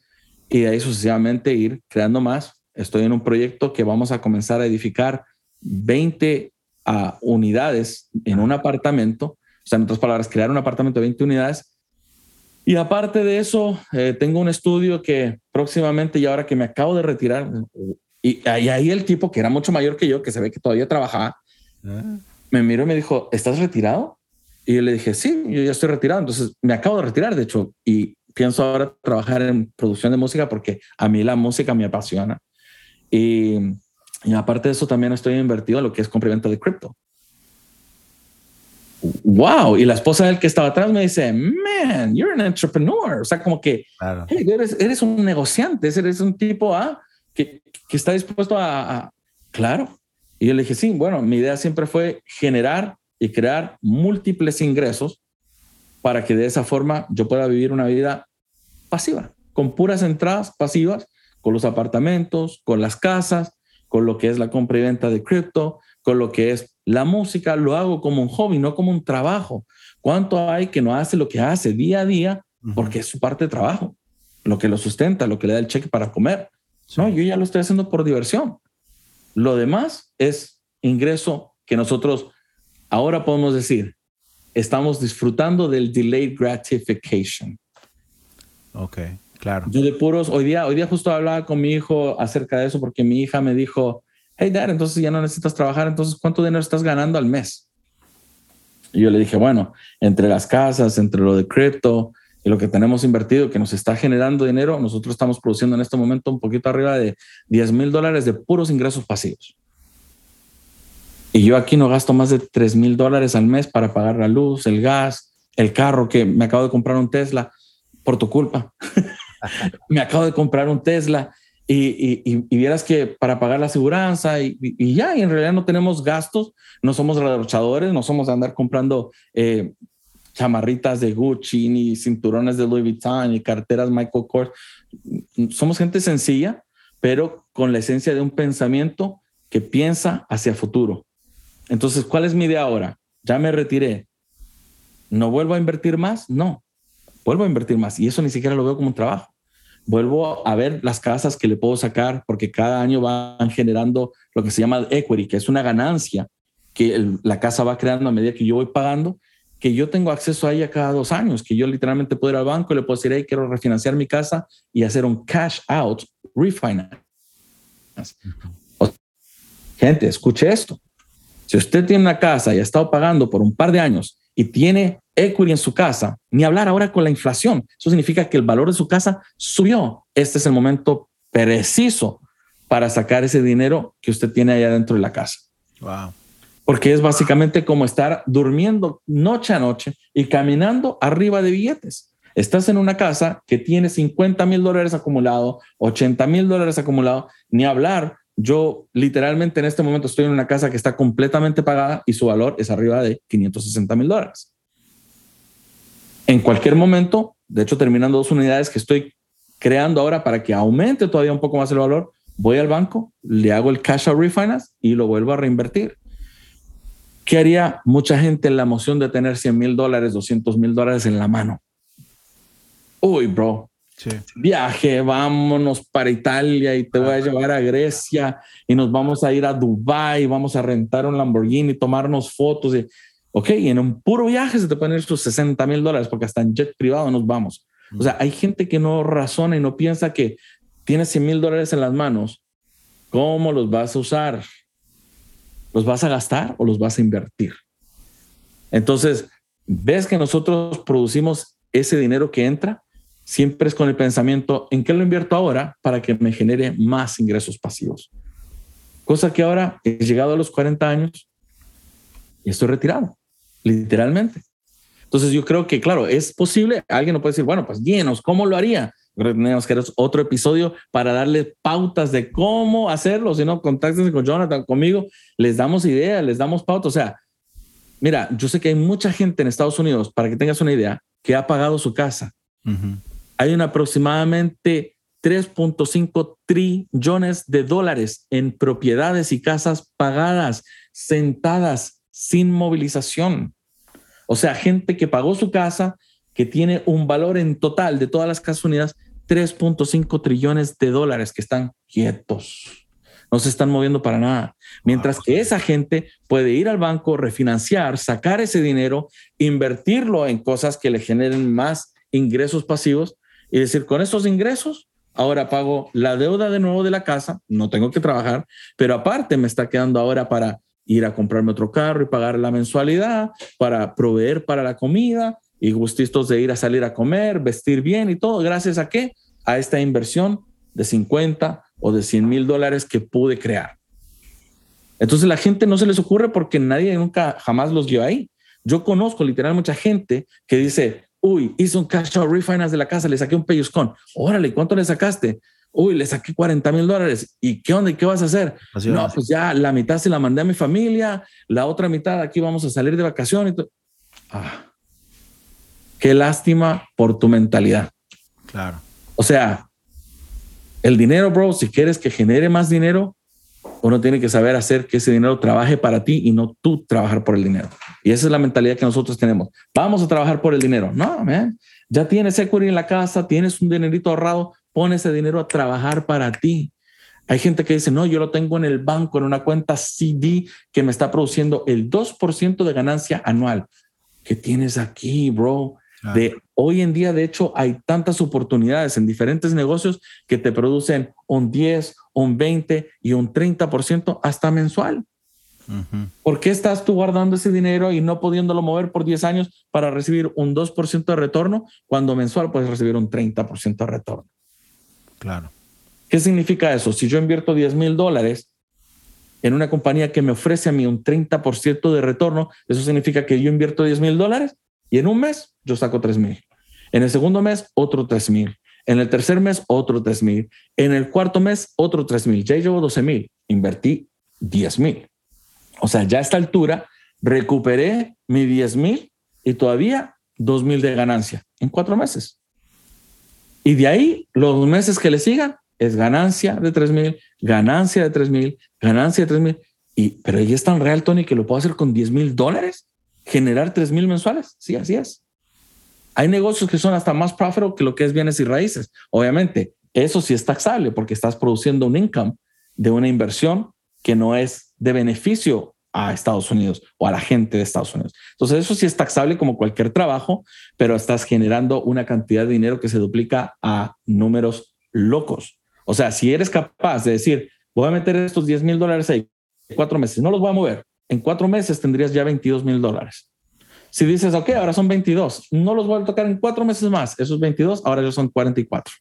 y de ahí sucesivamente ir creando más. Estoy en un proyecto que vamos a comenzar a edificar 20 uh, unidades en un apartamento. O sea, en otras palabras, crear un apartamento de 20 unidades. Y aparte de eso, eh, tengo un estudio que próximamente, y ahora que me acabo de retirar, y, ahí el tipo que era mucho mayor que yo, que se ve que todavía trabajaba, ah. me miró y me dijo, ¿estás retirado? Y yo le dije, sí, yo ya estoy retirado. Entonces me acabo de retirar, de hecho, y pienso ahora trabajar en producción de música porque a mí la música me apasiona. Y, y aparte de eso, también estoy invertido en lo que es compra de cripto. Wow. Y la esposa del que estaba atrás me dice, man, you're an entrepreneur. O sea, como que eres, eres, un negociante, eres un tipo ¿ah? que, que, está dispuesto a, a, Claro. Y yo le dije, sí, bueno, mi idea siempre fue generar y crear múltiples ingresos para que de esa forma yo pueda vivir una vida pasiva, con puras entradas pasivas, con los apartamentos, con las casas, con lo que es la compra y venta de cripto, con lo que es la música, lo hago como un hobby, no como un trabajo. ¿Cuánto hay que no hace lo que hace día a día porque es su parte de trabajo, lo que lo sustenta, lo que le da el cheque para comer? No, yo ya lo estoy haciendo por diversión. Lo demás es ingreso que nosotros ahora podemos decir, estamos disfrutando del delayed gratification. Ok, claro. Yo de puros, hoy día, hoy día justo hablaba con mi hijo acerca de eso porque mi hija me dijo, hey dad, entonces ya no necesitas trabajar, entonces ¿cuánto dinero estás ganando al mes? Y yo le dije, bueno, entre las casas, entre lo de cripto y lo que tenemos invertido que nos está generando dinero, nosotros estamos produciendo en este momento un poquito arriba de 10 mil dólares de puros ingresos pasivos. Y yo aquí no gasto más de 3 mil dólares al mes para pagar la luz, el gas, el carro, que me acabo de comprar un Tesla por tu culpa. me acabo de comprar un Tesla y, y, vieras que para pagar la aseguranza y, y, ya, y en realidad no tenemos gastos, no somos derrochadores, no somos de andar comprando eh, chamarritas de Gucci, ni cinturones de Louis Vuitton, ni carteras Michael Kors. Somos gente sencilla, pero con la esencia de un pensamiento que piensa hacia futuro. Entonces, ¿cuál es mi idea ahora? Ya me retiré. ¿No vuelvo a invertir más? No, vuelvo a invertir más. Y eso ni siquiera lo veo como un trabajo. Vuelvo a ver las casas que le puedo sacar porque cada año van generando lo que se llama equity, que es una ganancia que la casa va creando a medida que yo voy pagando, que yo tengo acceso a ella cada dos años, que yo literalmente puedo ir al banco y le puedo decir, hey, quiero refinanciar mi casa y hacer un cash out refinance. Gente, escuche esto. Si usted tiene una casa y ha estado pagando por un par de años y tiene equity en su casa, ni hablar ahora con la inflación. Eso significa que el valor de su casa subió. Este es el momento preciso para sacar ese dinero que usted tiene allá dentro de la casa. Wow. Porque es básicamente como estar durmiendo noche a noche y caminando arriba de billetes. Estás en una casa que tiene 50 mil dólares acumulado, 80 mil dólares acumulado, ni hablar yo literalmente en este momento estoy en una casa que está completamente pagada y su valor es arriba de 560 mil dólares. En cualquier momento, de hecho, terminando dos unidades que estoy creando ahora para que aumente todavía un poco más el valor, voy al banco, le hago el cash out refinance y lo vuelvo a reinvertir. ¿Qué haría mucha gente en la emoción de tener 100 mil dólares, 200 mil dólares en la mano? Uy, bro, Viaje, vámonos para Italia y te voy a llevar a Grecia y nos vamos a ir a Dubai, vamos a rentar un Lamborghini, tomarnos fotos. Y, ok, en un puro viaje se te pueden ir sus 60 mil dólares porque hasta en jet privado nos vamos. O sea, hay gente que no razona y no piensa que tienes 100 mil dólares en las manos. ¿Cómo los vas a usar? ¿Los vas a gastar o los vas a invertir? Entonces, ves que nosotros producimos ese dinero que entra siempre es con el pensamiento, ¿en qué lo invierto ahora para que me genere más ingresos pasivos? Cosa que ahora he llegado a los 40 años y estoy retirado, literalmente. Entonces yo creo que, claro, es posible, alguien no puede decir, bueno, pues llenos, ¿cómo lo haría? tenemos que hacer otro episodio para darle pautas de cómo hacerlo. Si no, contáctense con Jonathan, conmigo, les damos ideas, les damos pautas. O sea, mira, yo sé que hay mucha gente en Estados Unidos, para que tengas una idea, que ha pagado su casa. Hay un aproximadamente 3.5 trillones de dólares en propiedades y casas pagadas, sentadas, sin movilización. O sea, gente que pagó su casa, que tiene un valor en total de todas las casas unidas, 3.5 trillones de dólares que están quietos. No se están moviendo para nada. Mientras que esa gente puede ir al banco, refinanciar, sacar ese dinero, invertirlo en cosas que le generen más ingresos pasivos y decir, con esos ingresos, ahora pago la deuda de nuevo de la casa, no tengo que trabajar, pero aparte me está quedando ahora para ir a comprarme otro carro y pagar la mensualidad, para proveer para la comida y gustistos de ir a salir a comer, vestir bien y todo. ¿Gracias a qué? A esta inversión de 50 o de 100 mil dólares que pude crear. Entonces la gente no se les ocurre porque nadie nunca jamás los dio ahí. Yo conozco literal mucha gente que dice, uy, hice un cash out refinance de la casa, le saqué un pellizcón. Órale, ¿cuánto le sacaste? Uy, le saqué 40 mil dólares. ¿Y qué onda? ¿Y qué vas a hacer? no, pues ya la mitad se la mandé a mi familia, la otra mitad aquí vamos a salir de vacaciones. Ah, qué lástima por tu mentalidad. Claro. O sea, el dinero, bro, si quieres que genere más dinero, uno tiene que saber hacer que ese dinero trabaje para ti y no tú trabajar por el dinero. Y esa es la mentalidad que nosotros tenemos. Vamos a trabajar por el dinero. No, man. Ya tienes equity en la casa, tienes un dinerito ahorrado, pon ese dinero a trabajar para ti. Hay gente que dice, no, yo lo tengo en el banco, en una cuenta CD que me está produciendo el 2% de ganancia anual. ¿Qué tienes aquí, bro? De hoy en día, de hecho, hay tantas oportunidades en diferentes negocios que te producen un 10, un 20 y un 30% hasta mensual. ¿Por qué estás tú guardando ese dinero y no pudiéndolo mover por 10 años para recibir un 2% de retorno cuando mensual puedes recibir un 30% de retorno? Claro. ¿Qué significa eso? Si yo invierto 10 mil dólares en una compañía que me ofrece a mí un 30% de retorno, eso significa que yo invierto 10 mil dólares y en un mes yo saco 3 mil. En el segundo mes, otro 3 mil. En el tercer mes, otro 3 mil. En el cuarto mes, otro 3 mil. Ya llevo 12 mil. Invertí 10 mil. O sea, ya a esta altura recuperé mi 10 mil y todavía 2 mil de ganancia en cuatro meses. Y de ahí, los meses que le sigan, es ganancia de 3 mil, ganancia de 3 mil, ganancia de 3 mil. Y, pero ahí es tan real, Tony, que lo puedo hacer con 10 mil dólares, generar 3 mil mensuales. Sí, así es. Hay negocios que son hasta más profitable que lo que es bienes y raíces. Obviamente, eso sí es taxable porque estás produciendo un income de una inversión que no es de beneficio a Estados Unidos o a la gente de Estados Unidos. Entonces, eso sí es taxable como cualquier trabajo, pero estás generando una cantidad de dinero que se duplica a números locos. O sea, si eres capaz de decir, voy a meter estos 10 mil dólares ahí, cuatro meses, no los voy a mover. En cuatro meses tendrías ya 22 mil dólares. Si dices, ok, ahora son 22, no los voy a tocar en cuatro meses más, esos 22 ahora ya son 44.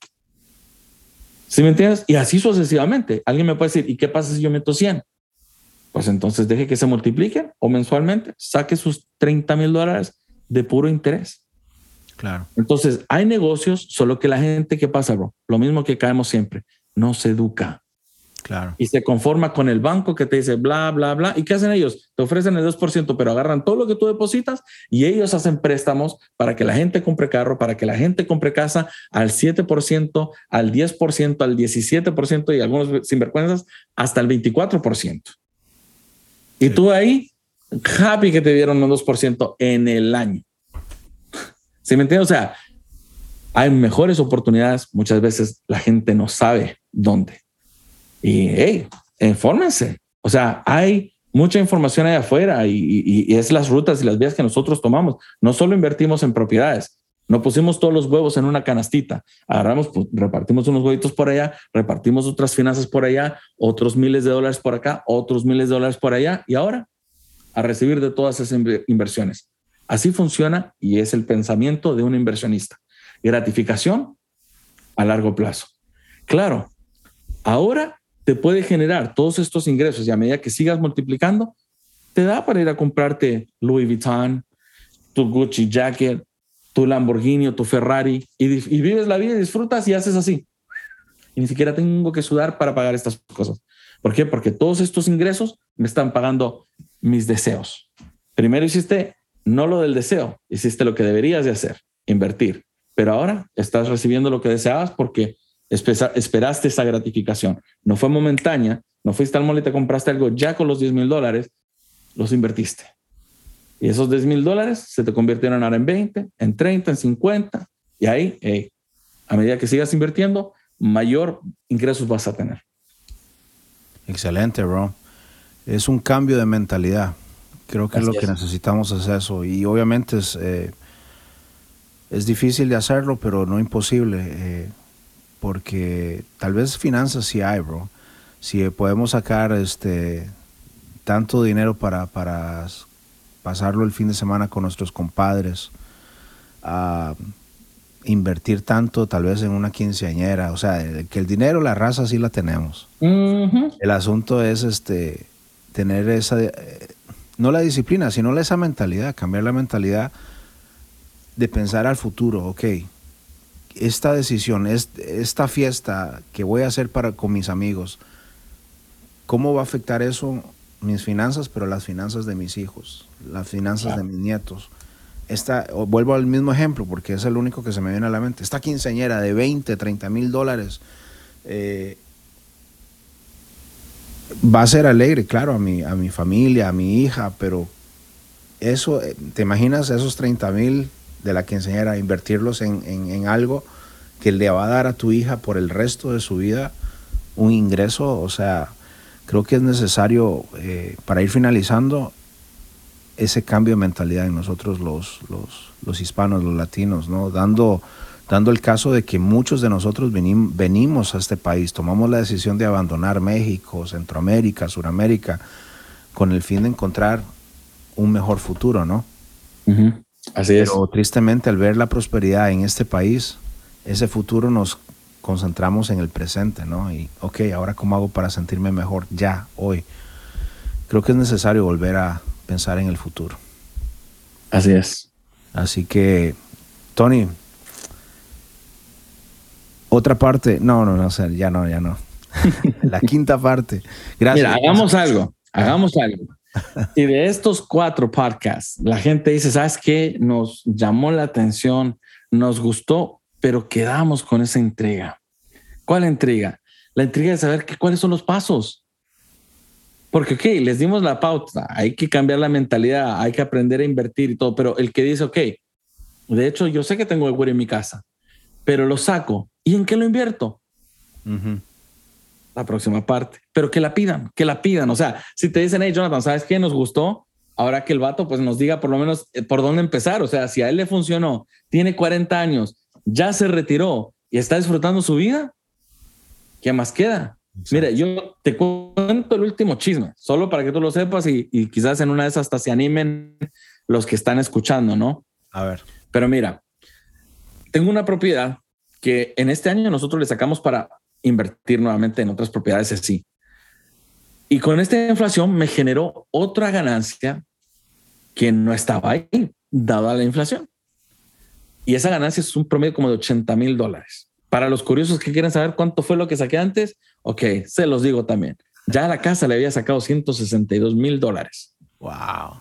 ¿Sí me entiendes? Y así sucesivamente. Alguien me puede decir, ¿y qué pasa si yo meto 100? Pues entonces deje que se multipliquen o mensualmente saque sus 30 mil dólares de puro interés. Claro. Entonces hay negocios, solo que la gente, ¿qué pasa, bro? Lo mismo que caemos siempre, no se educa. Claro. Y se conforma con el banco que te dice bla, bla, bla. ¿Y qué hacen ellos? Te ofrecen el 2%, pero agarran todo lo que tú depositas y ellos hacen préstamos para que la gente compre carro, para que la gente compre casa al 7%, al 10%, al 17% y algunos sinvergüenzas hasta el 24%. Y tú ahí, happy que te dieron un 2% en el año. ¿Sí me entiendes? O sea, hay mejores oportunidades. Muchas veces la gente no sabe dónde. Y hey, infórmense. O sea, hay mucha información ahí afuera y, es las rutas y las vías que nosotros tomamos. No solo invertimos en propiedades, no pusimos todos los huevos en una canastita. Agarramos, pues, repartimos unos huevitos por allá, repartimos otras finanzas por allá, otros miles de dólares por acá, otros miles de dólares por allá. Y ahora, a recibir de todas esas inversiones. Así funciona y es el pensamiento de un inversionista. Gratificación a largo plazo. Claro, ahora te puede generar todos estos ingresos y a medida que sigas multiplicando, te da para ir a comprarte Louis Vuitton, tu Gucci jacket, tu Lamborghini o tu Ferrari y, vives la vida y disfrutas y haces así. Y ni siquiera tengo que sudar para pagar estas cosas. ¿Por qué? Porque todos estos ingresos me están pagando mis deseos. Primero hiciste no lo del deseo, hiciste lo que deberías de hacer, invertir. Pero ahora estás recibiendo lo que deseabas porque esperaste esa gratificación. No fue momentánea, no fuiste al mall y te compraste algo ya con los 10 mil dólares, los invertiste. Y esos 10 mil dólares se te convirtieron ahora en 20, en 30, en 50. Y ahí, a medida que sigas invirtiendo, mayor ingresos vas a tener. Excelente, bro. Es un cambio de mentalidad. Creo que es lo que necesitamos es eso. Y obviamente es, eh, es difícil de hacerlo, pero no imposible. Eh, porque tal vez finanzas sí hay, bro. Si podemos sacar este tanto dinero para, para pasarlo el fin de semana con nuestros compadres, a invertir tanto tal vez en una quinceañera, o sea, que el dinero, la raza sí la tenemos. El asunto es este tener esa eh, no la disciplina, sino esa mentalidad, cambiar la mentalidad de pensar al futuro, ok, esta decisión, esta fiesta que voy a hacer para, con mis amigos, ¿cómo va a afectar eso mis finanzas, pero las finanzas de mis hijos, las finanzas de mis nietos? Esta, vuelvo al mismo ejemplo porque es el único que se me viene a la mente. Esta quinceañera de 20, 30 mil dólares eh, va a ser alegre, claro, a mi, a mi familia, a mi hija, pero eso, eh, ¿te imaginas esos 30 mil de la quinceañera, invertirlos en, algo que le va a dar a tu hija por el resto de su vida un ingreso? O sea, creo que es necesario, eh, para ir finalizando, ese cambio de mentalidad en nosotros los, los, los hispanos, los latinos, ¿no? Dando dando el caso de que muchos de nosotros venimos a este país, tomamos la decisión de abandonar México, Centroamérica, Suramérica, con el fin de encontrar un mejor futuro, ¿no? Así es. Pero tristemente al ver la prosperidad en este país, ese futuro nos concentramos en el presente, ¿no? Y, ok, ahora cómo hago para sentirme mejor ya, hoy. Creo que es necesario volver a pensar en el futuro. Así es. Así que, Tony, otra parte, no, no, no, ya no, ya no. la quinta parte. Gracias. Mira, hagamos algo, hagamos algo. Y de estos cuatro podcasts, la gente dice, ¿sabes qué? Nos llamó la atención, nos gustó, pero quedamos con esa intriga. ¿Cuál intriga? La intriga de saber que, cuáles son los pasos. Porque, ok, les dimos la pauta, hay que cambiar la mentalidad, hay que aprender a invertir y todo, pero el que dice, ok, de hecho, yo sé que tengo el en mi casa, pero lo saco ¿Y en qué lo invierto? La próxima parte. Pero que la pidan, que la pidan. O sea, si te dicen, hey, Jonathan, ¿sabes qué nos gustó? Ahora que el vato pues nos diga por lo menos eh, por dónde empezar. O sea, si a él le funcionó, tiene 40 años, ya se retiró y está disfrutando su vida, ¿qué más queda? Mira, yo te cuento el último chisme, solo para que tú lo sepas y, y, quizás en una de esas hasta se animen los que están escuchando, ¿no? A ver. Pero mira, tengo una propiedad que en este año nosotros le sacamos para invertir nuevamente en otras propiedades así. Y con esta inflación me generó otra ganancia que no estaba ahí, dada la inflación. Y esa ganancia es un promedio como de 80 mil dólares. Para los curiosos que quieren saber cuánto fue lo que saqué antes, ok, se los digo también. Ya a la casa le había sacado 162 mil dólares. Wow.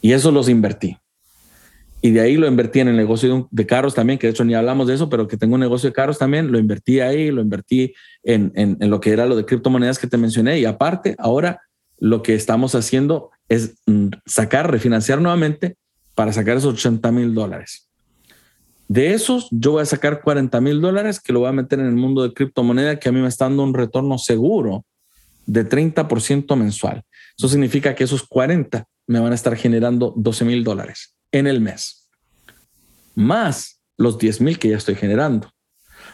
Y eso los invertí y de ahí lo invertí en el negocio de, carros también, que de hecho ni hablamos de eso, pero que tengo un negocio de carros también, lo invertí ahí, lo invertí en, en, lo que era lo de criptomonedas que te mencioné y aparte, ahora lo que estamos haciendo es mm, sacar, refinanciar nuevamente para sacar esos 80 mil dólares. De esos, yo voy a sacar 40 mil dólares que lo voy a meter en el mundo de criptomoneda que a mí me está dando un retorno seguro de 30% mensual. Eso significa que esos 40 me van a estar generando 12 mil dólares en el mes, más los 10 mil que ya estoy generando,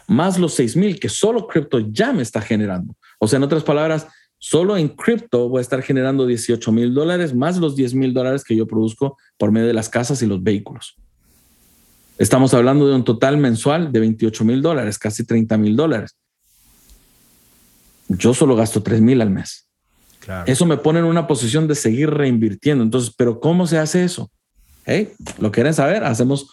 más los 6 mil que solo cripto ya me está generando. O sea, en otras palabras, solo en cripto voy a estar generando 18 mil dólares más los 10 mil dólares que yo produzco por medio de las casas y los vehículos. Estamos hablando de un total mensual de 28 mil dólares, casi 30 mil dólares. Yo solo gasto 3 mil al mes. Eso me pone en una posición de seguir reinvirtiendo. Entonces, ¿pero cómo se hace eso? Hey, ¿lo quieren saber? Hacemos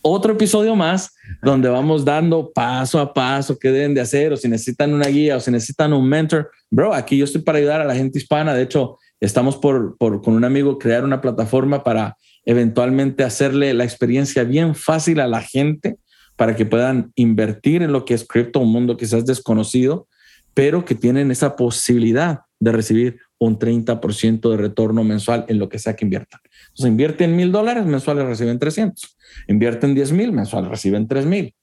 otro episodio más donde vamos dando paso a paso qué deben de hacer o si necesitan una guía o si necesitan un mentor. Bro, aquí yo estoy para ayudar a la gente hispana. De hecho, estamos por, por con un amigo crear una plataforma para eventualmente hacerle la experiencia bien fácil a la gente para que puedan invertir en lo que es cripto, un mundo quizás desconocido, pero que tienen esa posibilidad de recibir un 30% de retorno mensual en lo que sea que inviertan. Entonces, invierten mil dólares, mensuales reciben 300. Invierten 10 mil, mensuales reciben 3 mil.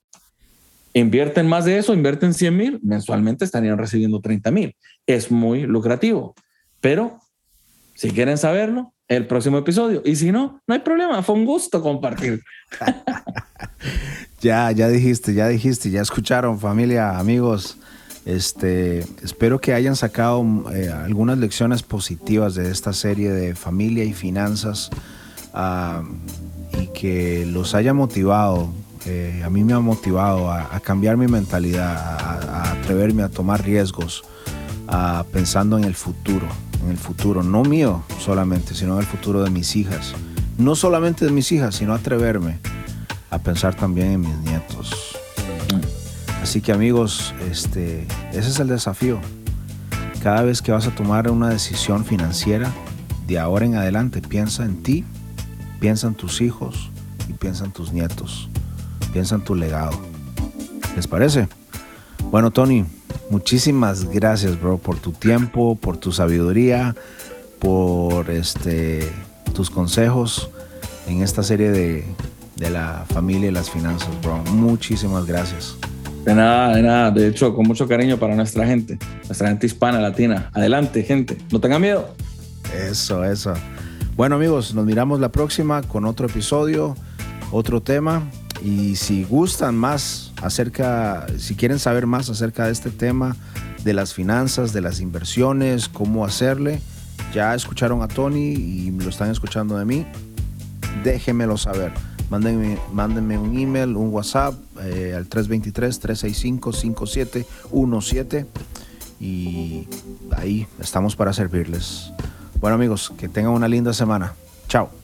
Invierten más de eso, invierten 100 mil, mensualmente estarían recibiendo 30 mil. Es muy lucrativo, pero si quieren saberlo, el próximo episodio. Y si no, no hay problema, fue un gusto compartir. ya, ya dijiste, ya dijiste, ya escucharon familia, amigos. Este, espero que hayan sacado eh, algunas lecciones positivas de esta serie de familia y finanzas ah, y que los haya motivado. Eh, a mí me ha motivado a, cambiar mi mentalidad, a, atreverme a tomar riesgos, a, pensando en el futuro, en el futuro, no mío solamente, sino en el futuro de mis hijas. No solamente de mis hijas, sino atreverme a pensar también en mis nietos. Así que amigos, este, ese es el desafío. Cada vez que vas a tomar una decisión financiera, de ahora en adelante, piensa en ti, piensa en tus hijos y piensa en tus nietos. Piensa en tu legado. ¿Les parece? Bueno, Tony, muchísimas gracias, bro, por tu tiempo, por tu sabiduría, por este, tus consejos en esta serie de, de la familia y las finanzas, bro. Muchísimas gracias. De nada, de nada. De hecho, con mucho cariño para nuestra gente, nuestra gente hispana, latina. Adelante, gente. No tengan miedo. Eso, eso. Bueno, amigos, nos miramos la próxima con otro episodio, otro tema. Y si gustan más acerca, si quieren saber más acerca de este tema, de las finanzas, de las inversiones, cómo hacerle, ya escucharon a Tony y lo están escuchando de mí, déjenmelo saber. Mándenme, mándenme un email, un WhatsApp eh, al 323-365-5717 y ahí estamos para servirles. Bueno amigos, que tengan una linda semana. Chao.